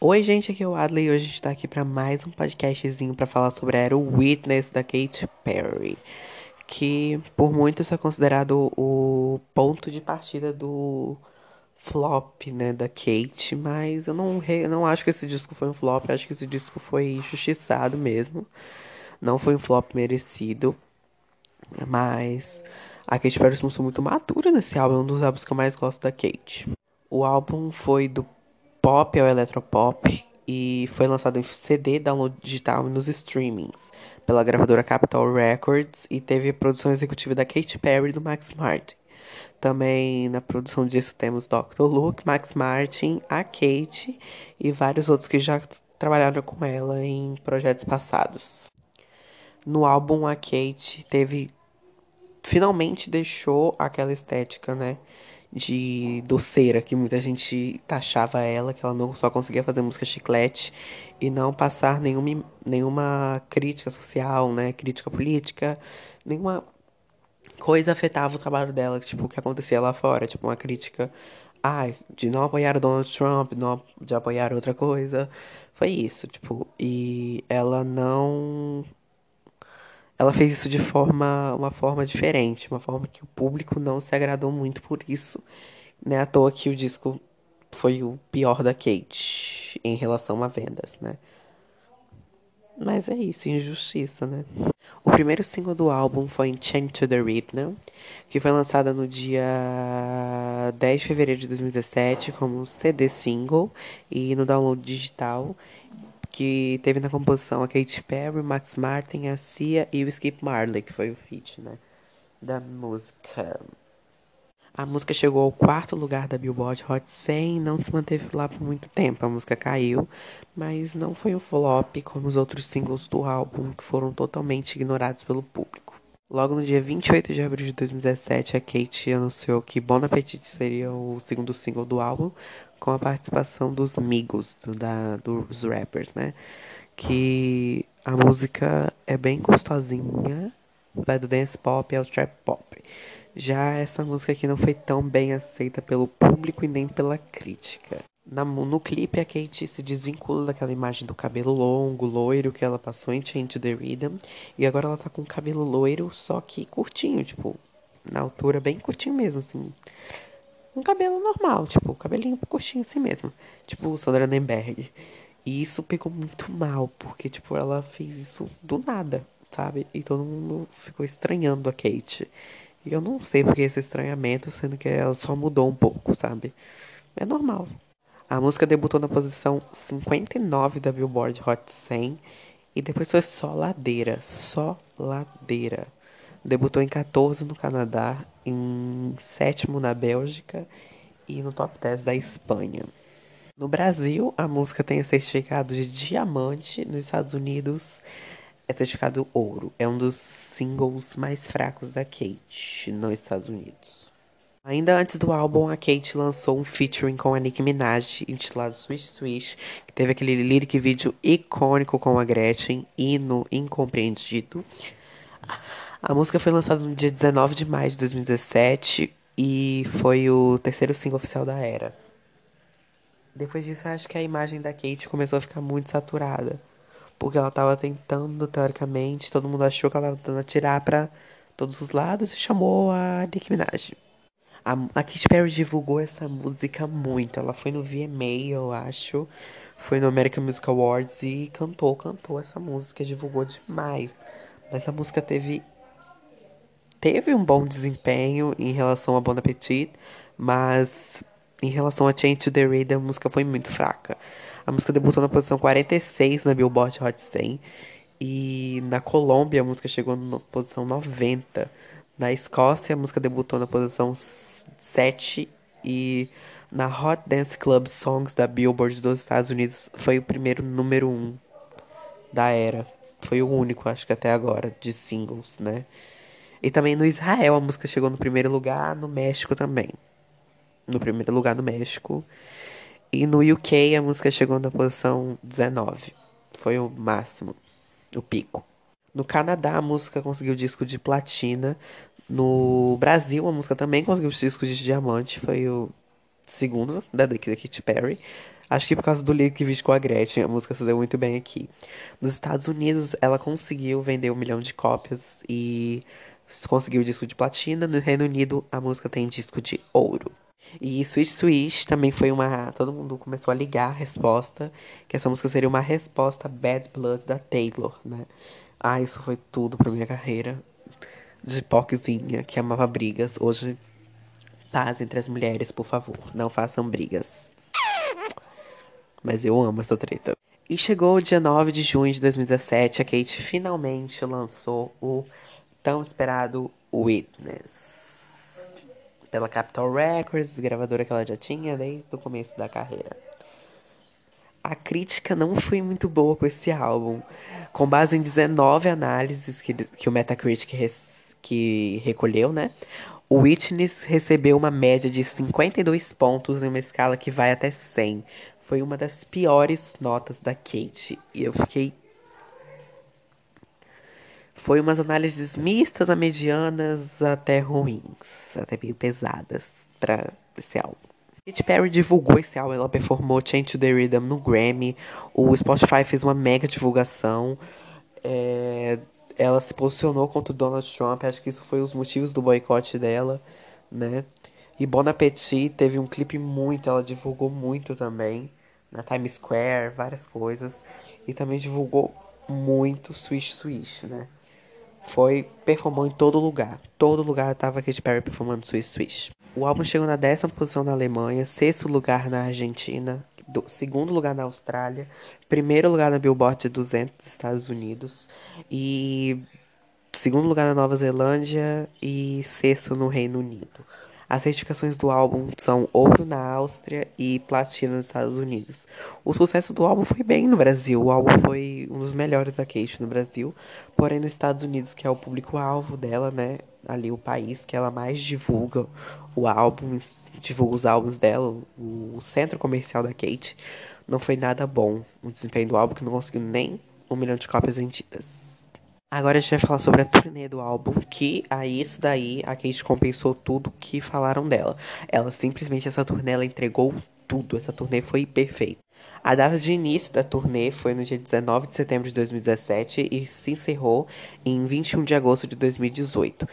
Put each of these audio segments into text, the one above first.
Oi, gente, aqui é o Adley e hoje a gente tá aqui para mais um podcastzinho para falar sobre a Era Witness da Katy Perry, que por muitos é considerado o ponto de partida do flop, né, da Kate, mas eu não, eu não acho que esse disco foi um flop, acho que esse disco foi injustiçado mesmo. Não foi um flop merecido, mas a Katy Perry se mostrou muito madura nesse álbum, é um dos álbuns que eu mais gosto da Kate. O álbum foi do pop ao eletropop e foi lançado em CD, download digital e nos streamings pela gravadora Capitol Records e teve a produção executiva da Katy Perry e do Max Martin. Também na produção disso temos Dr. Luke, Max Martin, a Kate e vários outros que já trabalharam com ela em projetos passados. No álbum a Kate teve finalmente deixou aquela estética, né, de doceira que muita gente taxava ela, que ela não só conseguia fazer música chiclete e não passar nenhuma, nenhuma crítica social, né, crítica política, nenhuma coisa afetava o trabalho dela, tipo, o que acontecia lá fora, tipo, uma crítica, ai, de não apoiar o Donald Trump, não, de apoiar outra coisa. Foi isso, tipo, e ela não ela fez isso de forma uma forma diferente, uma forma que o público não se agradou muito por isso. Né? À toa que o disco foi o pior da Kate em relação a vendas, né? Mas é isso, injustiça, né? O primeiro single do álbum foi Chained to the Rhythm, que foi lançada no dia 10 de fevereiro de 2017 como CD single e no download digital, que teve na composição a Katy Perry, Max Martin, a Cia e o Skip Marley, que foi o feat, né, da música. A música chegou ao quarto lugar da Billboard Hot 100 e não se manteve lá por muito tempo. A música caiu, mas não foi um flop como os outros singles do álbum, que foram totalmente ignorados pelo público. Logo no dia 28 de abril de 2017, a Kate anunciou que Bon Appetit seria o segundo single do álbum, com a participação dos Migos, da, dos rappers, né? Que a música é bem gostosinha, vai do dance pop ao trap pop. Já essa música aqui não foi tão bem aceita pelo público e nem pela crítica. Na, no clipe, a Kate se desvincula daquela imagem do cabelo longo, loiro, que ela passou em Change the Rhythm. E agora ela tá com cabelo loiro, só que curtinho, tipo, na altura bem curtinho mesmo, assim. Um cabelo normal, tipo, cabelinho curtinho assim mesmo. Tipo, Sandra Nemberg. E isso pegou muito mal, porque, tipo, ela fez isso do nada, sabe? E todo mundo ficou estranhando a Kate. E eu não sei porque esse estranhamento, sendo que ela só mudou um pouco, sabe? É normal. A música debutou na posição 59 da Billboard Hot 100 e depois foi só ladeira, só ladeira. Debutou em 14 no Canadá, em sétimo na Bélgica e no top 10 da Espanha. No Brasil, a música tem certificado de diamante, nos Estados Unidos é certificado ouro. É um dos singles mais fracos da Kate nos Estados Unidos. Ainda antes do álbum, a Kate lançou um featuring com a Nicki Minaj, intitulado Swish Swish, que teve aquele lyric vídeo icônico com a Gretchen, hino incompreendido. A música foi lançada no dia 19 de maio de 2017 e foi o terceiro single oficial da era. Depois disso, acho que a imagem da Kate começou a ficar muito saturada porque ela estava tentando, teoricamente, todo mundo achou que ela estava tentando atirar para todos os lados e chamou a Nicki Minaj. A, a Katy Perry divulgou essa música muito. Ela foi no VMA, eu acho. Foi no American Music Awards e cantou, cantou essa música, divulgou demais. Mas a música teve teve um bom desempenho em relação a Bon Appetit, mas em relação a Change to the Rhythm, a música foi muito fraca. A música debutou na posição 46 na Billboard Hot 100. E na Colômbia a música chegou na posição 90. Na Escócia a música debutou na posição 7. E na Hot Dance Club Songs da Billboard dos Estados Unidos foi o primeiro número 1 da era. Foi o único, acho que até agora, de singles, né? E também no Israel a música chegou no primeiro lugar, no México também. No primeiro lugar no México. E no UK a música chegou na posição 19. Foi o máximo, o pico. No Canadá a música conseguiu disco de platina. No Brasil a música também conseguiu disco de diamante. Foi o segundo da Katy Perry. Acho que por causa do Lick Vídeo com a Gretchen, a música se deu muito bem aqui. Nos Estados Unidos, ela conseguiu vender um milhão de cópias e conseguiu disco de platina. No Reino Unido, a música tem disco de ouro. E Switch Switch também foi uma. Todo mundo começou a ligar a resposta. Que essa música seria uma resposta Bad Blood da Taylor, né? Ah, isso foi tudo pra minha carreira. De poquezinha que amava brigas. Hoje, paz entre as mulheres, por favor. Não façam brigas. Mas eu amo essa treta. E chegou o dia 9 de junho de 2017, a Kate finalmente lançou o tão esperado Witness. Pela Capitol Records, gravadora que ela já tinha desde o começo da carreira. A crítica não foi muito boa com esse álbum. Com base em 19 análises que, que o Metacritic res, que recolheu, né? O Witness recebeu uma média de 52 pontos em uma escala que vai até 100, foi uma das piores notas da Kate. E eu fiquei. Foi umas análises mistas a medianas até ruins, até meio pesadas para esse álbum. Katy Perry divulgou esse álbum, ela performou Change the Rhythm no Grammy. O Spotify fez uma mega divulgação. É, ela se posicionou contra o Donald Trump, acho que isso foi os motivos do boicote dela, né? E Bon Appetit teve um clipe muito, ela divulgou muito também na Times Square, várias coisas. E também divulgou muito Swish Swish, né? Foi, performou em todo lugar. Todo lugar tava Katy Perry performando Swish Swish. O álbum chegou na décima posição na Alemanha, sexto lugar na Argentina, do, segundo lugar na Austrália, primeiro lugar na Billboard de 200 dos Estados Unidos e segundo lugar na Nova Zelândia e sexto no Reino Unido. As certificações do álbum são ouro na Áustria e platina nos Estados Unidos. O sucesso do álbum foi bem no Brasil. O álbum foi um dos melhores da Kate no Brasil. Porém, nos Estados Unidos, que é o público-alvo dela, né? Ali o país que ela mais divulga o álbum, divulga os álbuns dela, o centro comercial da Kate, não foi nada bom. O desempenho do álbum que não conseguiu nem um milhão de cópias vendidas. Agora a gente vai falar sobre a turnê do álbum, que a isso daí a Kate compensou tudo que falaram dela. Ela simplesmente, essa turnê, ela entregou tudo. Essa turnê foi perfeita. A data de início da turnê foi no dia 19 de setembro de 2017 e se encerrou em 21 de agosto de 2018,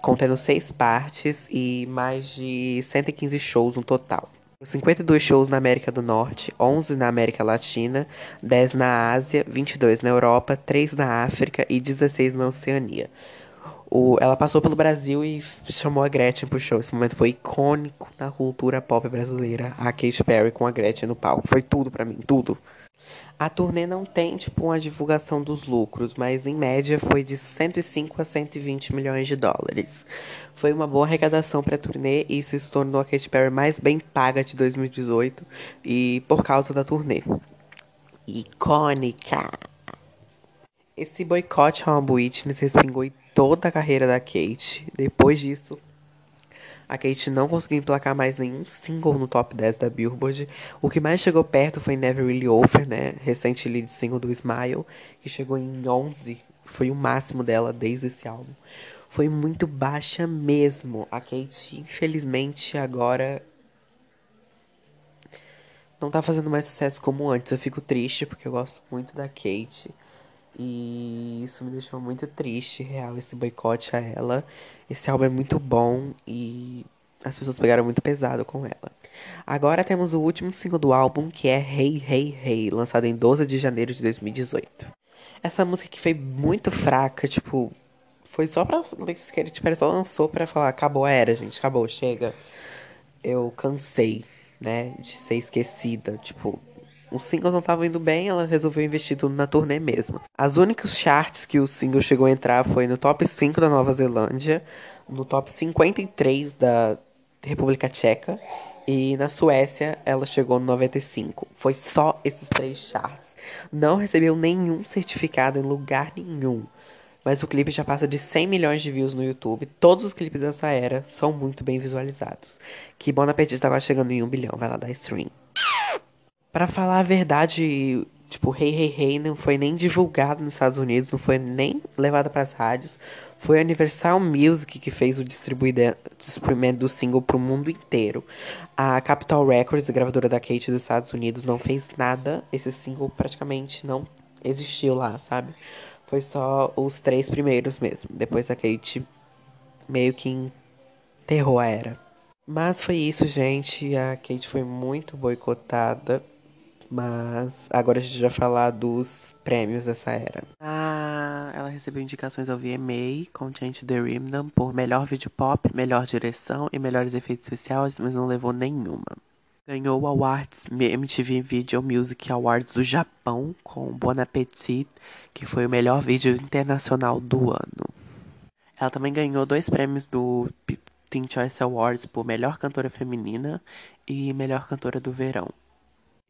contendo seis partes e mais de 115 shows no total. 52 shows na América do Norte, 11 na América Latina, 10 na Ásia, 22 na Europa, 3 na África e 16 na Oceania. O, ela passou pelo Brasil e chamou a Gretchen pro show. Esse momento foi icônico na cultura pop brasileira. A Katy Perry com a Gretchen no palco. Foi tudo para mim, tudo. A turnê não tem, tipo, uma divulgação dos lucros, mas em média foi de 105 a 120 milhões de dólares. Foi uma boa arrecadação para a turnê e isso se tornou a Katy Perry mais bem paga de 2018 e por causa da turnê. Icônica! Esse boicote ao Witness respingou em toda a carreira da Kate. Depois disso, a Kate não conseguiu emplacar mais nenhum single no top 10 da Billboard. O que mais chegou perto foi Never Really Over, né? Recente lead single do Smile, que chegou em 11. Foi o máximo dela desde esse álbum. Foi muito baixa mesmo. A Kate, infelizmente, agora não tá fazendo mais sucesso como antes. Eu fico triste porque eu gosto muito da Kate. E isso me deixou muito triste, real, esse boicote a ela. Esse álbum é muito bom e as pessoas pegaram muito pesado com ela. Agora temos o último single do álbum, que é Hey Hey Hey, lançado em 12 de janeiro de 2018. Essa música que foi muito fraca, tipo, foi só pra. Tipo, só lançou pra falar: acabou a era, gente, acabou, chega. Eu cansei, né, de ser esquecida. Tipo, os singles não estavam indo bem, ela resolveu investir tudo na turnê mesmo. As únicas charts que o single chegou a entrar foi no top 5 da Nova Zelândia, no top 53 da República Tcheca e na Suécia ela chegou no 95. Foi só esses três charts. Não recebeu nenhum certificado em lugar nenhum. Mas o clipe já passa de 100 milhões de views no YouTube. Todos os clipes dessa era são muito bem visualizados. Que Bon Appetit tá quase chegando em um bilhão. Vai lá dar stream. Para falar a verdade, Tipo, Hey Hey Hey não foi nem divulgado nos Estados Unidos, não foi nem levado para as rádios. Foi a Universal Music que fez o distribuimento do single pro mundo inteiro. A Capitol Records, a gravadora da Kate dos Estados Unidos, não fez nada. Esse single praticamente não existiu lá, sabe? Foi só os três primeiros mesmo. Depois a Kate meio que enterrou a era. Mas foi isso, gente. A Kate foi muito boicotada. Mas agora a gente vai falar dos prêmios dessa era. Ah, ela recebeu indicações ao VMA com Change the Rhythm por melhor vídeo pop, melhor direção e melhores efeitos especiais, mas não levou nenhuma. Ganhou o Awards MTV Video Music Awards do Japão com Bon Appetit, que foi o melhor vídeo internacional do ano. Ela também ganhou dois prêmios do Teen Choice Awards por melhor cantora feminina e melhor cantora do verão.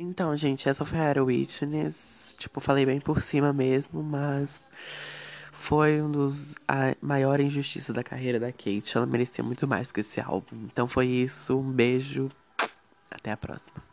Então, gente, essa foi a Witness. Tipo, falei bem por cima mesmo, mas foi um dos a maior injustiça da carreira da Kate. Ela merecia muito mais que esse álbum. Então foi isso. Um beijo. Até a próxima.